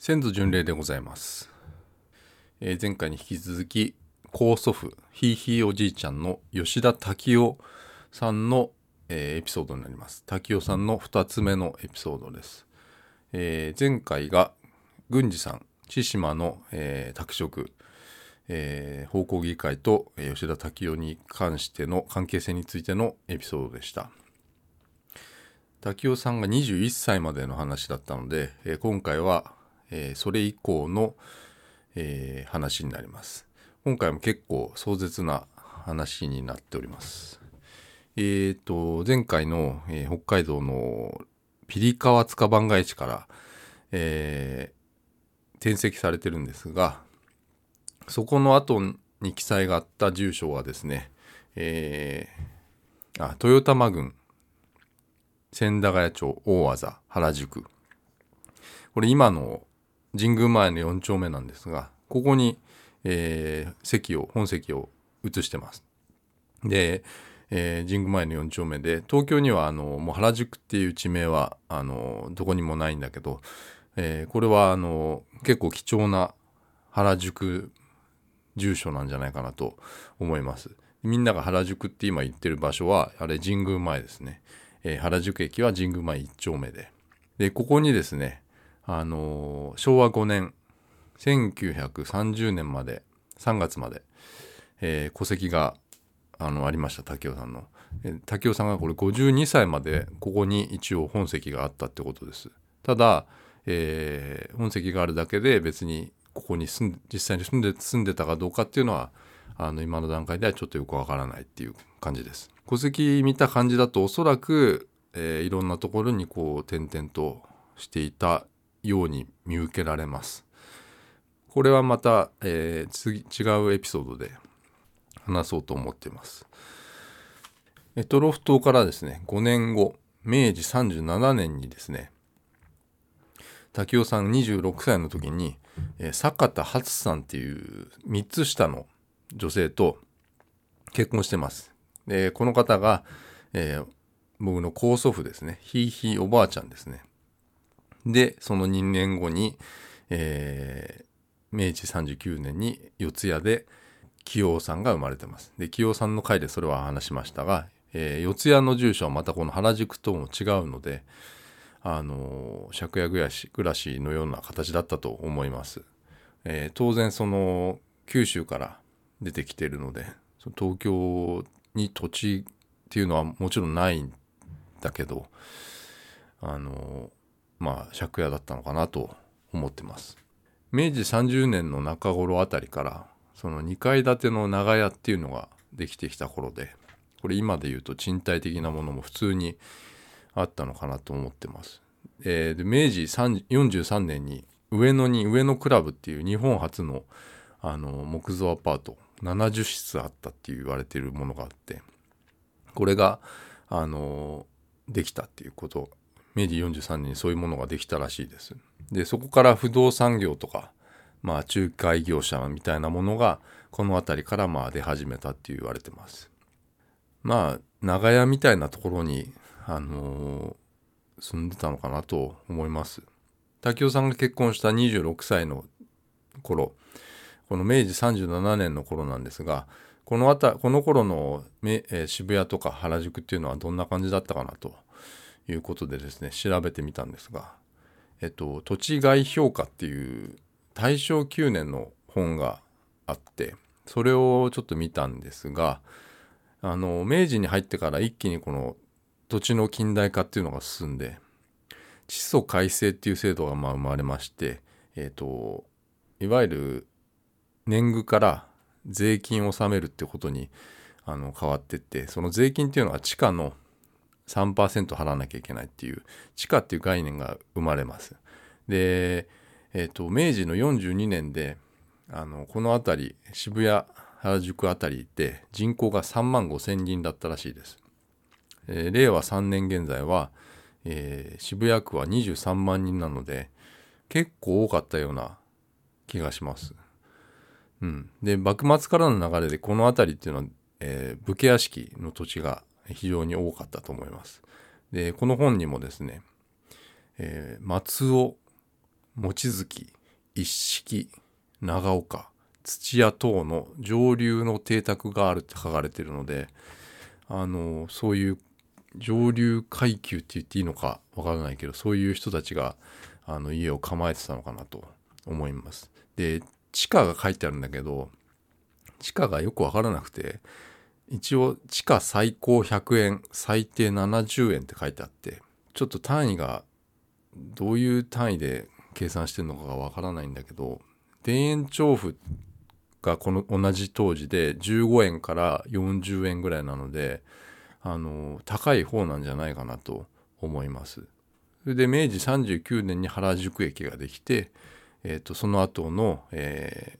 先祖巡礼でございます、えー前回に引き続き高祖父ひいひいおじいちゃんの吉田滝夫さんの、えーエピソードになります。滝夫さんの2つ目のエピソードです、えー前回が郡司さん千島の、えー宅職えー、奉公議会と吉田滝夫に関しての関係性についてのエピソードでした。滝夫さんが21歳までの話だったので、えー今回は、えーそれ以降の、えー話になります。今回も結構壮絶な話になっております。えー、と前回の、えー北海道のピリカワ塚番街地から、えー転籍されてるんですがそこの後に記載があった住所はですね、えーあ豊玉郡千駄ヶ谷町大和原宿。これ今の神宮前の4丁目なんですがここに、えー席を本席を移してます。で、えー神宮前の4丁目で東京にはあのもう原宿っていう地名はあのどこにもないんだけど、えーこれはあの結構貴重な原宿住所なんじゃないかなと思います。みんなが原宿って今言ってる場所はあれ神宮前ですね、えー原宿駅は神宮前1丁目で。でここにですねあの昭和5年1930年まで3月まで、えー戸籍があのありました滝尾さんの。えー滝尾さんがこれ52歳までここに一応本籍があったってことです。ただ、えー本籍があるだけで別にここに住ん実際に住んで住んでたかどうかっていうのはあの今の段階ではちょっとよくわからないっていう感じです。戸籍見た感じだとおそらく、えーいろんなところにこう点々としていたように見受けられます。これはまた、えー次違うエピソードで話そうと思っています。えトロフ島からですね5年後明治37年にですね滝尾さん26歳の時に、えー坂田初さんっていう3つ下の女性と結婚してます。でこの方が、えー僕の高祖父ですねひいひいおばあちゃんですね。でその2年後に、えー明治39年に四谷で清尾さんが生まれてます。で清尾さんの回でそれは話しましたが、えー四谷の住所はまたこの原宿とも違うのであのー借家暮らし暮らしのような形だったと思います。えー当然その九州から出てきてるのでその東京に土地っていうのはもちろんないんだけどあのまあ借家だったのかなと思ってます。明治30年の中頃あたりからその2階建ての長屋っていうのができてきた頃でこれ今で言うと賃貸的なものも普通にあったのかなと思ってます。えーで明治43年に上野に上野クラブっていう日本初のあの木造アパート70室あったって言われてるものがあってこれがあのできたっていうこと明治43年にそういうものができたらしいです。でそこから不動産業とか、まあ、仲介業者みたいなものがこの辺りからまあ出始めたって言われてます。まあ長屋みたいなところに、あの住んでたのかなと思います。滝尾さんが結婚した26歳の頃この明治37年の頃なんですがこのあたこの頃のめ、えー渋谷とか原宿っていうのはどんな感じだったかなということでですね調べてみたんですが、えっと、土地概評価っていう大正9年の本があってそれをちょっと見たんですがあの明治に入ってから一気にこの土地の近代化っていうのが進んで地租改正っていう制度がまあ生まれまして、えっといわゆる年貢から税金を納めるってことにあの変わってってその税金っていうのは地価の3%払わなきゃいけないっていう地価っていう概念が生まれます。で、えっと明治の42年であのこの辺り渋谷原宿辺りで人口が3万5千人だったらしいです。えー令和3年現在は、えー渋谷区は23万人なので結構多かったような気がします。うん、で幕末からの流れでこの辺りっていうのは、えー武家屋敷の土地が非常に多かったと思います。でこの本にもですね、えー松尾望月一式長岡土屋等の上流の邸宅があるって書かれてるのであのそういう上流階級って言っていいのかわからないけどそういう人たちがあの家を構えてたのかなと思います。で地価が書いてあるんだけど地価がよくわからなくて一応地価最高100円最低70円って書いてあってちょっと単位がどういう単位で計算してるのかがわからないんだけど田園調布がこの同じ当時で15円から40円ぐらいなのであの高い方なんじゃないかなと思います。それで明治39年に原宿駅ができて、えーと、その後の、え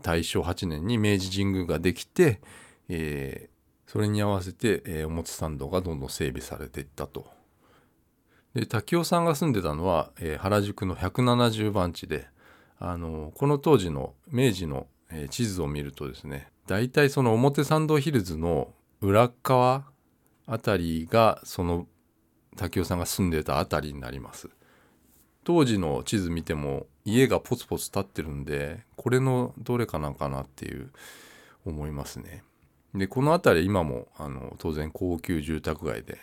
ー、大正8年に明治神宮ができて、えー、それに合わせて、えー、表参道がどんどん整備されていったと。で滝尾さんが住んでたのは、えー、原宿の170番地であのこの当時の明治の、えー、地図を見るとですね大体その表参道ヒルズの裏側あたりがその滝尾さんが住んでたあたりになります当時の地図見ても家がポツポツ立ってるんでこれのどれかなんかなっていう思いますねでこの辺り今もあの当然高級住宅街で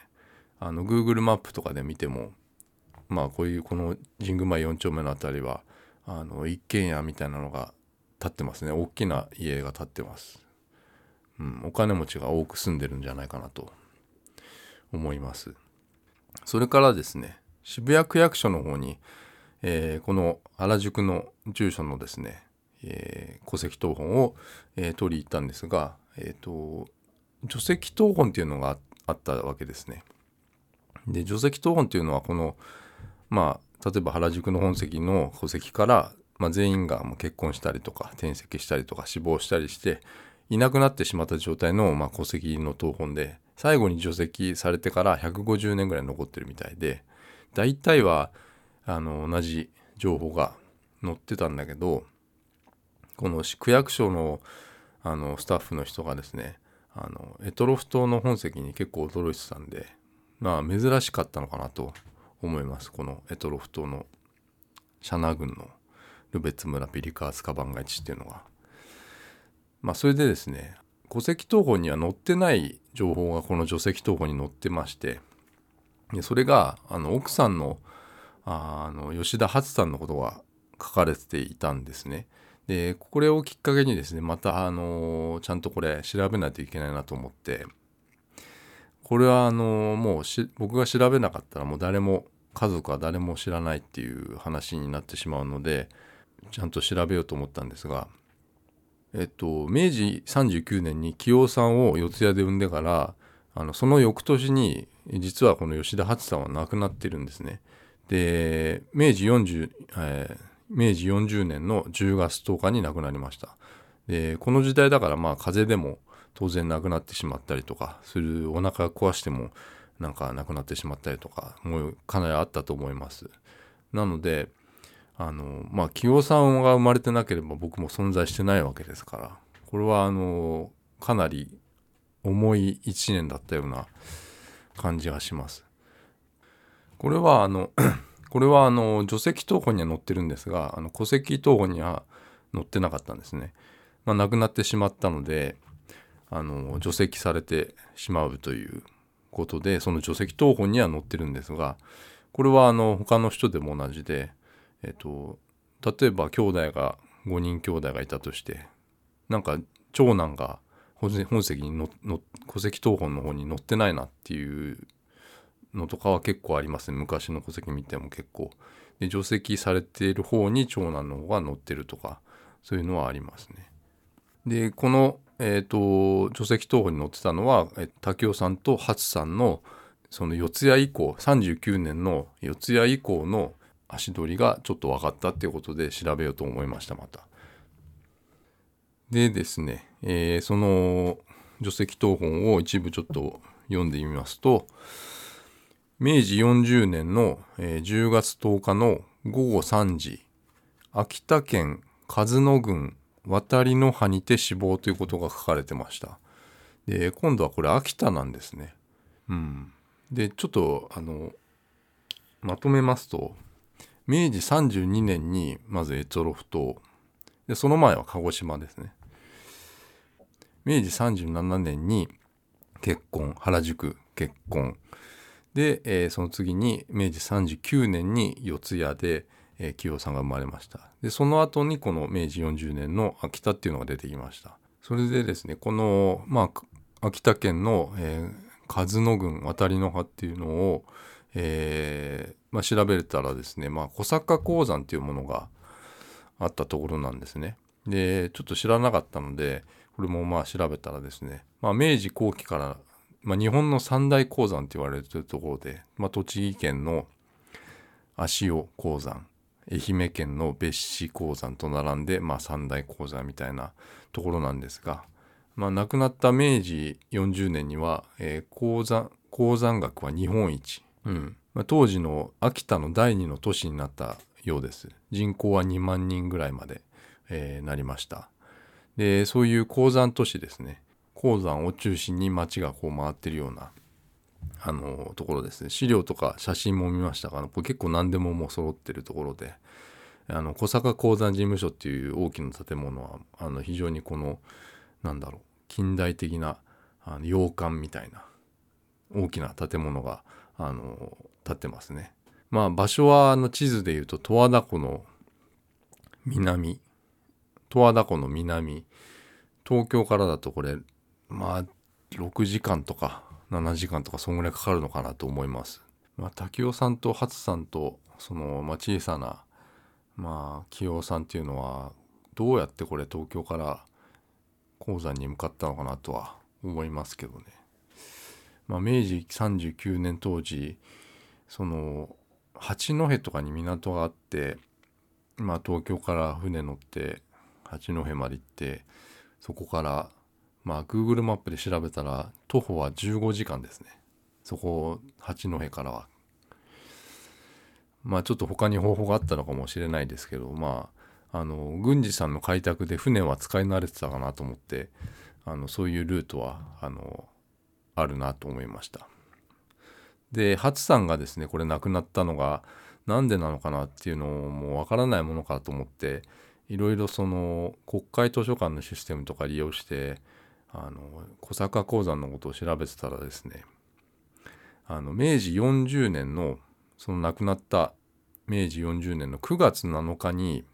あの Google マップとかで見てもまあこういうこの神宮前4丁目の辺りはあの一軒家みたいなのが建ってますね大きな家が建ってますうん、お金持ちが多く住んでるんじゃないかなと思います。それからですね渋谷区役所の方に、えー、この原宿の住所のですね、えー、戸籍謄本を、えー、取り行ったんですが、えーと、除籍謄本っていうのがあったわけですね。で除籍謄本っていうのはこのまあ例えば原宿の本籍の戸籍から、まあ、全員が結婚したりとか転籍したりとか死亡したりしていなくなってしまった状態の、まあ、戸籍の謄本で最後に除籍されてから150年ぐらい残ってるみたいで大体はあの同じ情報が載ってたんだけどこの区役所のあのスタッフの人がですねあのエトロフ島の本籍に結構驚いてたんでまあ珍しかったのかなと思いますこのエトロフ島のシャナ郡のルベツ村ピリカースカバンガイチっていうのがまあ、それでですね戸籍謄本には載ってない情報がこの除籍謄本に載ってましてでそれがあの奥さんのあの吉田初さんのことが書かれていたんですね。でこれをきっかけにですねまたあのちゃんとこれ調べないといけないなと思ってこれはあのもう僕が調べなかったらもう誰も家族は誰も知らないっていう話になってしまうのでちゃんと調べようと思ったんですがえっと、明治39年に清さんを四谷で産んでからあのその翌年に実はこの吉田初さんは亡くなってるんですね。で明治 40,、えー、明治40年の10月10日に亡くなりました。でこの時代だからまあ風邪でも当然亡くなってしまったりとかするお腹壊してもなんか亡くなってしまったりとかもうかなりあったと思います。なのであのまあ清さんが生まれてなければ僕も存在してないわけですからこれはあのかなり重い一年だったような感じがします。これはあのこれはあの除籍謄本には載ってるんですがあの戸籍謄本には載ってなかったんですね。まあ、亡くなってしまったのであの除籍されてしまうということでその除籍謄本には載ってるんですがこれはあの他の人でも同じでえっと例えば兄弟が5人兄弟がいたとしてなんか長男が本籍にのの戸籍謄本の方に載ってないなっていうのとかは結構ありますね。昔の戸籍見ても結構。で除籍されている方に長男の方が載ってるとかそういうのはありますね。でこの、えーと、除籍謄本に載ってたのは、え武雄さんと初さんのその四谷以降39年の四谷以降の足取りがちょっと分かったっていうことで調べようと思いましたまた。でですね、えー、その除籍謄本を一部ちょっと読んでみますと明治40年の、えー、10月10日の午後3時秋田県鹿角郡渡りの葉にて死亡ということが書かれてました。で今度はこれ秋田なんですね。うん、でちょっとあのまとめますと明治32年にまず越後島でその前は鹿児島ですね明治37年に結婚原宿結婚で、えー、その次に明治39年に四谷で、えー、清さんが生まれましたでその後にこの明治40年の秋田っていうのが出てきましたそれでですねこのまあ秋田県の、えー、和野郡渡りの葉っていうのを、えーまあ、調べたらですね、まあ、小坂鉱山っていうものがあったところなんですね。でちょっと知らなかったのでこれもまあ調べたらですね、まあ、明治後期から、まあ、日本の三大鉱山って言われてるところで、まあ、栃木県の足尾鉱山愛媛県の別紙鉱山と並んで、まあ、三大鉱山みたいなところなんですが、まあ、亡くなった明治40年には、えー、鉱山鉱山学は日本一、うん。まあ、当時の秋田の第二の都市になったようです。人口は2万人ぐらいまで、えー、なりました。でそういう鉱山都市ですね。鉱山を中心に街がこう回ってるようなあのところですね資料とか写真も見ましたが結構何でももう揃ってるところであの小坂鉱山事務所っていう大きな建物はあの非常にこのなんだろう近代的なあの洋館みたいな大きな建物があの建ってますね。まあ場所はあの地図でいうと十和田湖の南十和田湖の南東京からだとこれまあ6時間とか7時間とかそんぐらいかかるのかなと思います。まあ、滝尾さんと初さんとその、まあ、小さなまあ清尾さんっていうのはどうやってこれ東京から鉱山に向かったのかなとは思いますけどね。まあ、明治39年当時その八戸とかに港があって、まあ、東京から船乗って八戸まで行ってそこからまあ Google マップで調べたら徒歩は15時間ですね。そこ八戸からは。まあちょっと他に方法があったのかもしれないですけどまああの郡司さんの開拓で船は使い慣れてたかなと思ってあのそういうルートはあのあるなと思いました。で初さんがですねこれ亡くなったのが何でなのかなっていうのもわからないものかと思っていろいろその国会図書館のシステムとか利用してあの小坂鉱山のことを調べてたらですねあの明治40年のその亡くなった明治40年の9月7日に、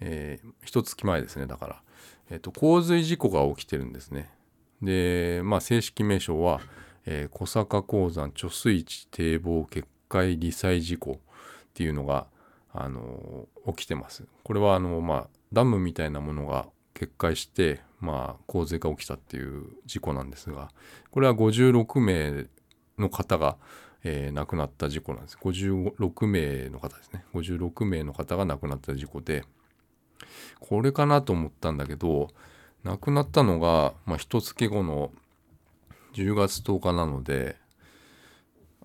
えー、一月前ですねだから、えーと、洪水事故が起きてるんですね。でまあ正式名称は、えー、小坂鉱山貯水池堤防決壊罹災事故っていうのがあの起きてます。これはあの、まあ、ダムみたいなものが決壊して、まあ、洪水が起きたっていう事故なんですがこれは56名の方が、えー、亡くなった事故なんです。56名の方ですね。56名の方が亡くなった事故でこれかなと思ったんだけど亡くなったのが、まあ、一月後の10月10日なので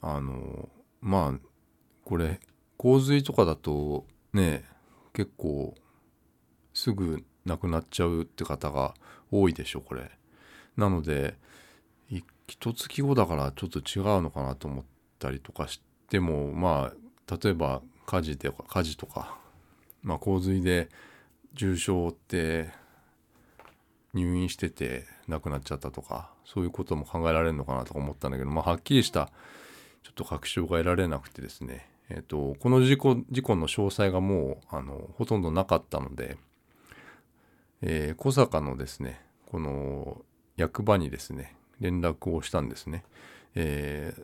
あのまあこれ洪水とかだとね結構すぐ亡くなっちゃうって方が多いでしょこれ。なので一月後だからちょっと違うのかなと思ったりとかしてもまあ例えば火事とか火事とか、まあ、洪水で重傷を負って入院してて亡くなっちゃったとかそういうことも考えられるのかなとか思ったんだけど、まあ、はっきりしたちょっと確証が得られなくてですね、えーと、この事故事故の詳細がもうあのほとんどなかったので、えー、小坂のですねこの役場にですね連絡をしたんですね、えー、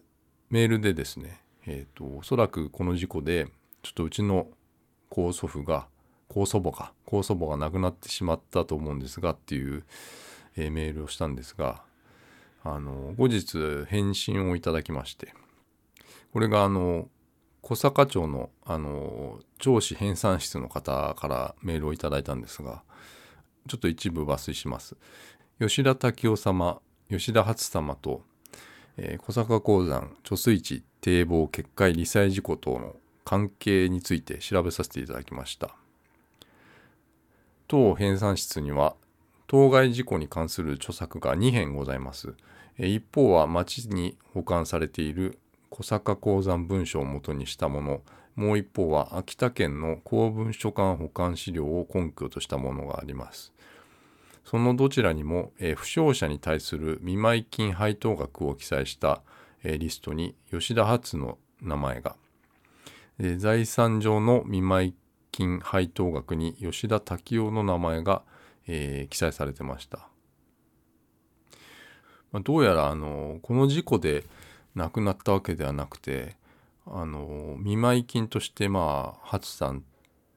メールでですね、えーと、おそらくこの事故でちょっとうちの高祖父が高祖母か高祖母が亡くなってしまったと思うんですがっていう、えー、メールをしたんですがあの後日返信をいただきましてこれがあの小坂町のあの上司編纂室の方からメールをいただいたんですがちょっと一部抜粋します。吉田滝夫様吉田初様と、えー、小坂鉱山貯水池堤防決壊罹災事故等の関係について調べさせていただきました。当編纂室には当該事故に関する著作が2編ございます。一方は町に保管されている小坂鉱山文書をもとにしたもの、もう一方は秋田県の公文書館保管資料を根拠としたものがあります。そのどちらにも、えー、負傷者に対する見舞い金配当額を記載した、えー、リストに吉田初の名前が、えー、財産上の見舞い金配当額に吉田滝夫の名前が、えー、記載されてました。まあ、どうやらあのこの事故で亡くなったわけではなくてあの見舞い金としてまあ初さん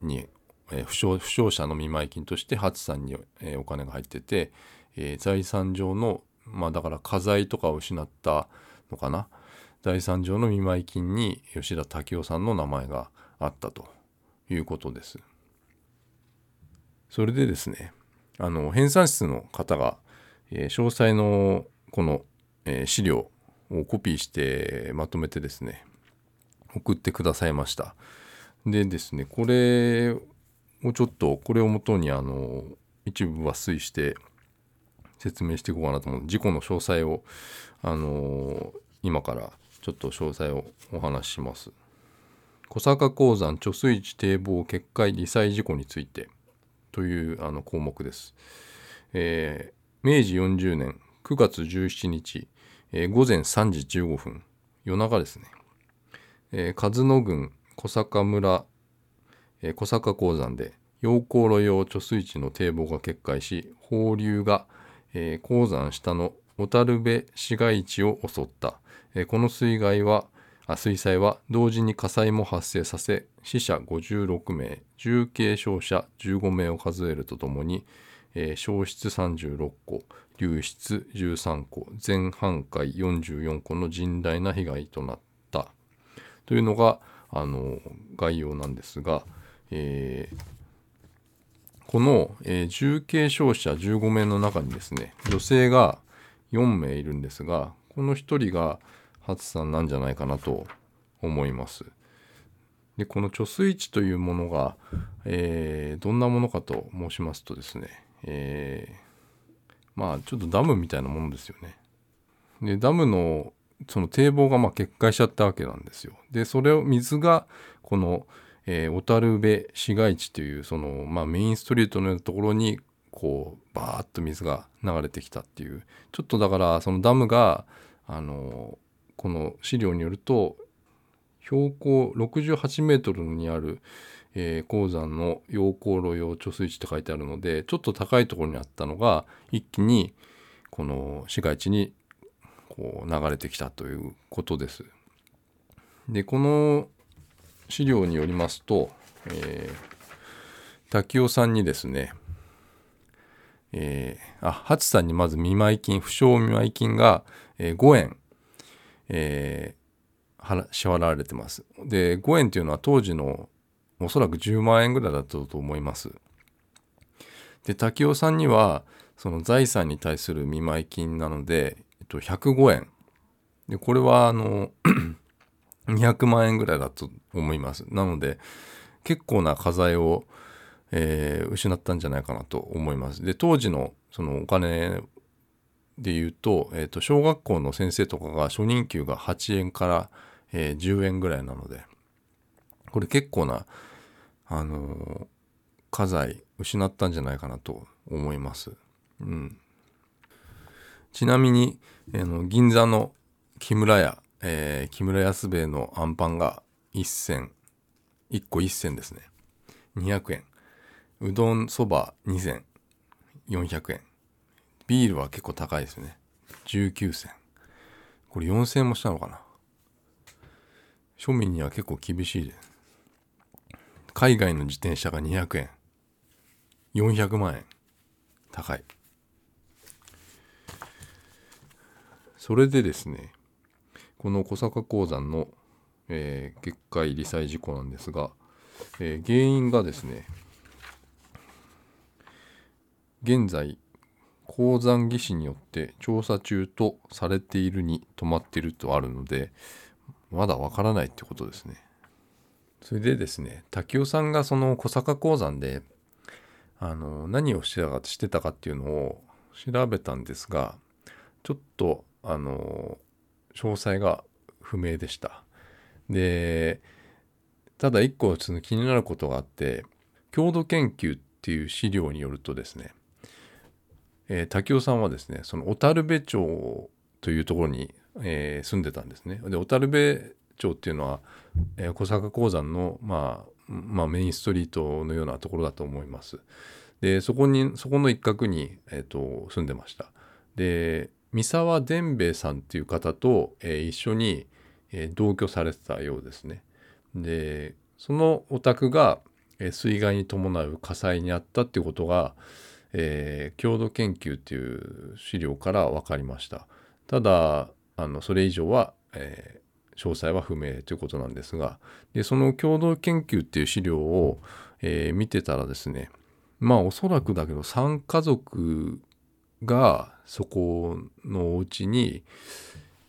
にえー、負傷負傷者の見舞い金として初さんに、えー、お金が入ってて、えー、財産上のまあだから家財とかを失ったのかな財産上の見舞い金に吉田武雄さんの名前があったということです。それでですねあの編纂室の方が、えー、詳細のこの、えー、資料をコピーしてまとめてですね送ってくださいました。でですねこれもうちょっとこれをもとにあの一部抜粋して説明していこうかなと思う事故の詳細をあの今からちょっと詳細をお話しします。小坂鉱山貯水池堤防決壊罹災事故についてというあの項目です。えー、明治40年9月17日、えー、午前3時15分夜中ですね、えー、和野郡小坂村小坂鉱山で陽光炉用貯水池の堤防が決壊し放流が、鉱山下の小樽部市街地を襲った、この水害は水災は同時に火災も発生させ死者56名重軽傷者15名を数えるとともに、えー、消失36個流出13個全半壊44個の甚大な被害となった。というのがあの概要なんですが、えー、この、えー、重軽傷者15名の中にですね女性が4名いるんですがこの1人が初さんなんじゃないかなと思います。でこの貯水池というものが、えー、どんなものかと申しますとですね、え、まあちょっとダムみたいなものですよね。でダムのその堤防がま決壊しちゃったわけなんですよ。でそれを水がこのえー、小樽部市街地というその、まあ、メインストリートのようなところにこうバーッと水が流れてきたっていうちょっとだからそのダムがあのこの資料によると標高68メートルにある、えー、鉱山の陽光炉用貯水池って書いてあるのでちょっと高いところにあったのが一気にこの市街地にこう流れてきたということです。でこの資料によりますと、えー、滝尾さんにですね、えー、あ、ハチさんにまず見舞い金、不償見舞い金が、えー、5円、えー、支払われてます。で、5円っていうのは当時のおそらく10万円ぐらいだったと思います。で、滝尾さんには、その財産に対する見舞い金なので、えっと、105円。で、これは、あの200万円ぐらいだと思います。なので、結構な家財を、えー、失ったんじゃないかなと思います。で、当時のそのお金で言うと、えっ、ー、と、小学校の先生とかが初任給が8円から、えー、10円ぐらいなので、これ結構な、あのー、家財失ったんじゃないかなと思います。うん。ちなみに、え、の銀座の木村屋えー、木村安兵衛のあんパンが1銭1個1銭ですね。200円。うどんそば2銭400円。ビールは結構高いですね。19銭。これ4000円もしたのかな。庶民には結構厳しいで。す海外の自転車が200円。400万円。高い。それでですねこの小坂鉱山の、えー、決壊罹災事故なんですが、えー、原因がですね現在鉱山技師によって調査中とされているに止まっているとあるのでまだわからないってことですね。それでですね滝尾さんがその小坂鉱山であの何をしてたかしてたかっていうのを調べたんですがちょっとあの詳細が不明でした。でただ一個その気になることがあって郷土研究っていう資料によるとですね、えー、滝尾さんはですねその小樽部町というところに、えー、住んでたんですね。で小樽部町っていうのは、えー、小坂鉱山の、まあ、まあメインストリートのようなところだと思います。でそこにそこの一角に、えーと、住んでました。で三沢伝兵衛さんっていう方と、えー、一緒に、えー、同居されてたようですね。でそのお宅が、えー、水害に伴う火災にあったっていうことが、えー、郷土研究っていう資料から分かりました。ただあのそれ以上は、えー、詳細は不明ということなんですがでその共同研究っていう資料を、えー、見てたらですねまあおそらくだけど3家族がそこのお家に、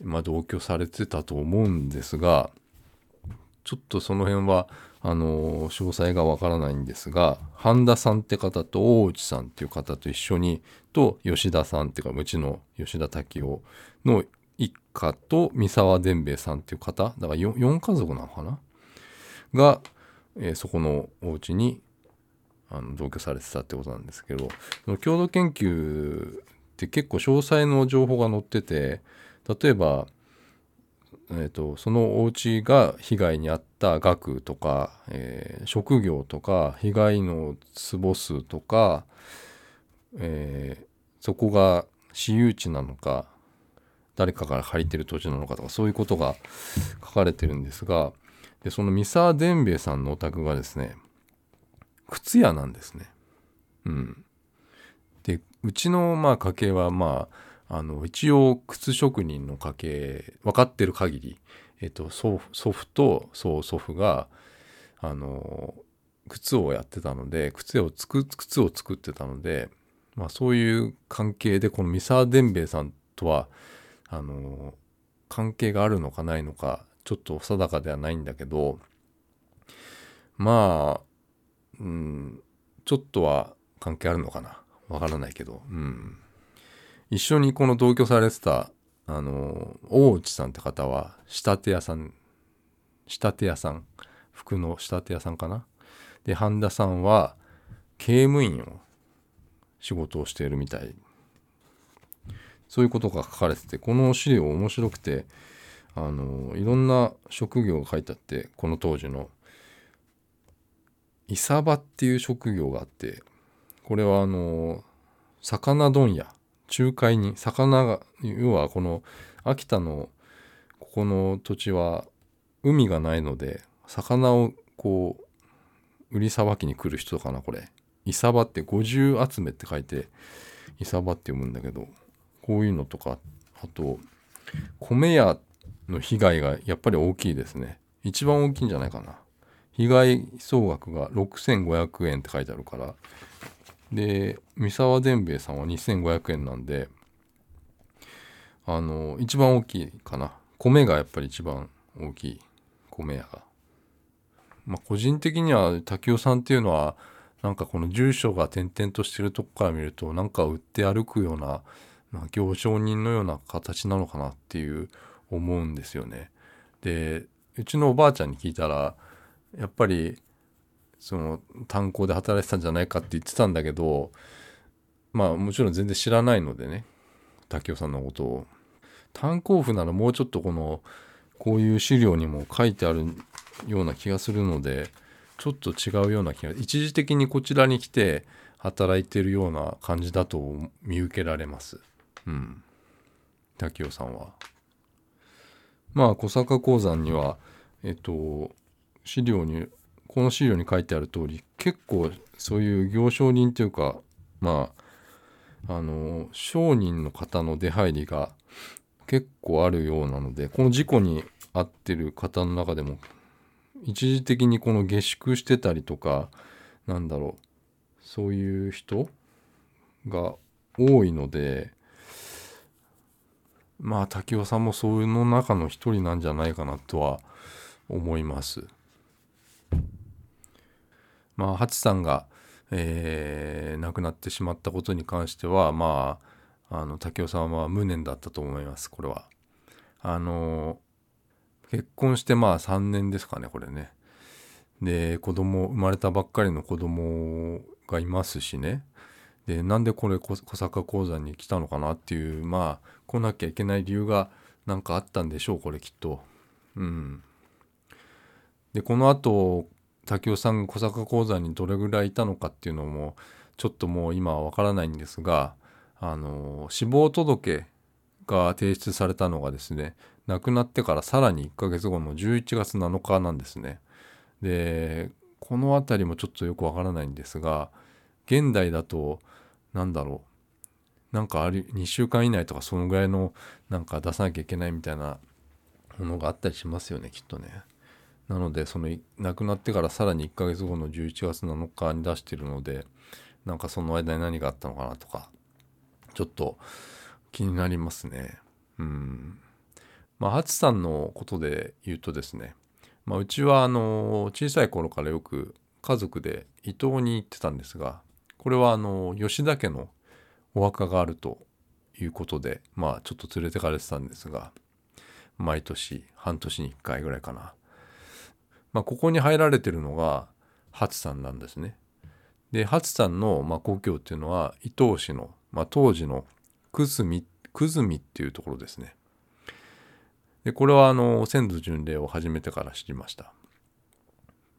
まあ、同居されてたと思うんですがちょっとその辺はあの詳細がわからないんですが半田さんって方と大内さんっていう方と一緒にと吉田さんっていうかうちの吉田滝夫の一家と三沢伝兵衛さんっていう方だから 4, 4家族なのかな？が、えー、そこのお家にあの同居されてたってことなんですけど共同研究って結構詳細の情報が載ってて例えば、えーと、そのお家が被害に遭った額とか、えー、職業とか被害の坪数とか、えー、そこが私有地なのか誰かから借りてる土地なのかとかそういうことが書かれてるんですがでその三沢伝兵衛さんのお宅がですね靴屋なんですね。うん。うちのまあ家系はまああの一応靴職人の家系分かってる限り、えっと、祖父と曽祖父があの靴をやってたので靴をつく靴を作ってたので、まあ、そういう関係でこの三沢伝兵衛さんとはあの関係があるのかないのかちょっと定かではないんだけどまあうんちょっとは関係あるのかな。わからないけど。うん。一緒にこの同居されてたあの大内さんって方は仕立て屋さん仕立て屋さん？服の仕立て屋さんかな？で半田さんは刑務員を仕事をしているみたい。そういうことが書かれててこの資料面白くてあのいろんな職業が書いてあってこの当時の。イサバっていう職業があってこれはあの魚問屋。仲介に魚が要はこの秋田のここの土地は海がないので魚をこう売りさばきに来る人かなこれ。イサバって五十集めって書いてイサバって読むんだけどこういうのとか。あと米屋の被害がやっぱり大きいですね。一番大きいんじゃないかな。被害総額が6500円って書いてあるからで三沢伝兵衛さんは2500円なんであの一番大きいかな米がやっぱり一番大きい米屋がまあ個人的には滝尾さんっていうのはなんかこの住所が点々としてるとこから見るとなんか売って歩くようなまあ、行商人のような形なのかなっていう思うんですよね。でうちのおばあちゃんに聞いたらやっぱりその炭鉱で働いてたんじゃないかって言ってたんだけどまあもちろん全然知らないのでね滝尾さんのことを。炭鉱夫ならもうちょっとこのこういう資料にも書いてあるような気がするのでちょっと違うような気が一時的にこちらに来て働いてるような感じだと見受けられます。うん滝尾さんはまあ小坂鉱山にはえっと資料にこの資料に書いてある通り結構そういう行商人というかまああの商人の方の出入りが結構あるようなのでこの事故に遭ってる方の中でも一時的にこの下宿してたりとかなんだろうそういう人が多いのでまあ滝尾さんもその中の一人なんじゃないかなとは思います。まあハチさんが、えー、亡くなってしまったことに関してはまああの滝尾さんは無念だったと思いますこれは。あの結婚してまあ3年ですかねこれね。で子供生まれたばっかりの子供がいますしねでなんでこれ小坂鉱山に来たのかなっていうまあ来なきゃいけない理由が何かあったんでしょうこれきっと。うん、でこのあと滝尾さんが小坂鉱山にどれぐらいいたのかっていうのもちょっともう今はわからないんですがあの死亡届が提出されたのがですね亡くなってからさらに1ヶ月後の11月7日なんですね。でこの辺りもちょっとよくわからないんですが現代だと何だろうなんかある2週間以内とかそのぐらいのなんか出さなきゃいけないみたいなものがあったりしますよねきっとね。なのでその亡くなってからさらに1ヶ月後の11月7日に出してるのでなんかその間に何があったのかなとかちょっと気になりますね。うん。まあ、ハチさんのことで言うとですね、まあ、うちはあの小さい頃からよく家族で伊東に行ってたんですがこれはあの吉田家のお墓があるということでまあちょっと連れてかれてたんですが毎年半年に1回ぐらいかなまあここに入られてるのがハツさんなんですね。でハツさんのまあ故郷っていうのは伊東市の、まあ、当時の久住久住っていうところですね。でこれはあの先祖巡礼を始めてから知りました。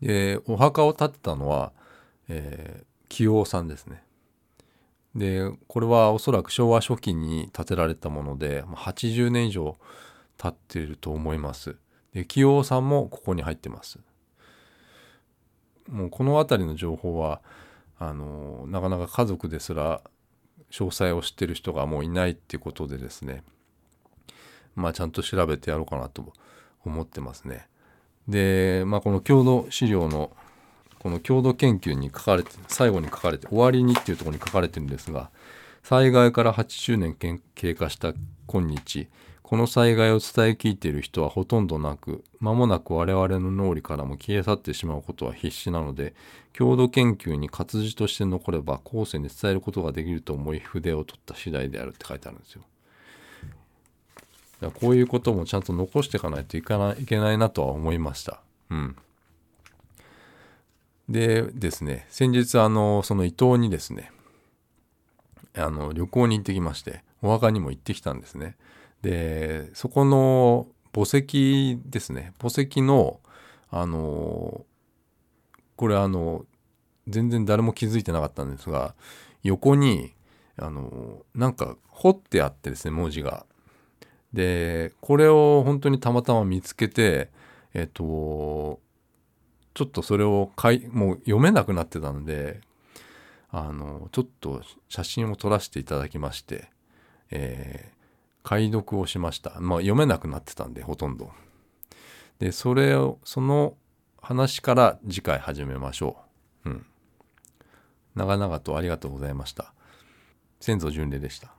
でお墓を建てたのは、えー、清王さんですね。でこれはおそらく昭和初期に建てられたもので80年以上経っていると思います。で清王さんもここに入ってますもうこの辺りの情報はあのなかなか家族ですら詳細を知ってる人がもういないっていうことでですねまあ、ちゃんと調べてやろうかなと思ってますね。で、まあ、この郷土資料のこの郷土研究に書かれて最後に書かれて終わりにっていうとこに書かれてるんですが災害から80年経過した今日この災害を伝え聞いている人はほとんどなく間もなく我々の脳裏からも消え去ってしまうことは必至なので郷土研究に活字として残れば後世に伝えることができると思い筆を取った次第であるって書いてあるんですよ。こういうこともちゃんと残していかないといかないいけないなとは思いました。うん。でですね、先日あの、その伊東にですね、あの、旅行に行ってきまして、お墓にも行ってきたんですね。で、そこの墓石ですね、墓石の、あの、これあの、全然誰も気づいてなかったんですが、横に、あの、なんか彫ってあってですね、文字が。でこれを本当にたまたま見つけてえっとちょっとそれをかいもう読めなくなってたのであのちょっと写真を撮らせていただきまして、えー、解読をしました、まあ、読めなくなってたんでほとんど。でそれをその話から次回始めましょう。うん。長々とありがとうございました。先祖巡礼でした。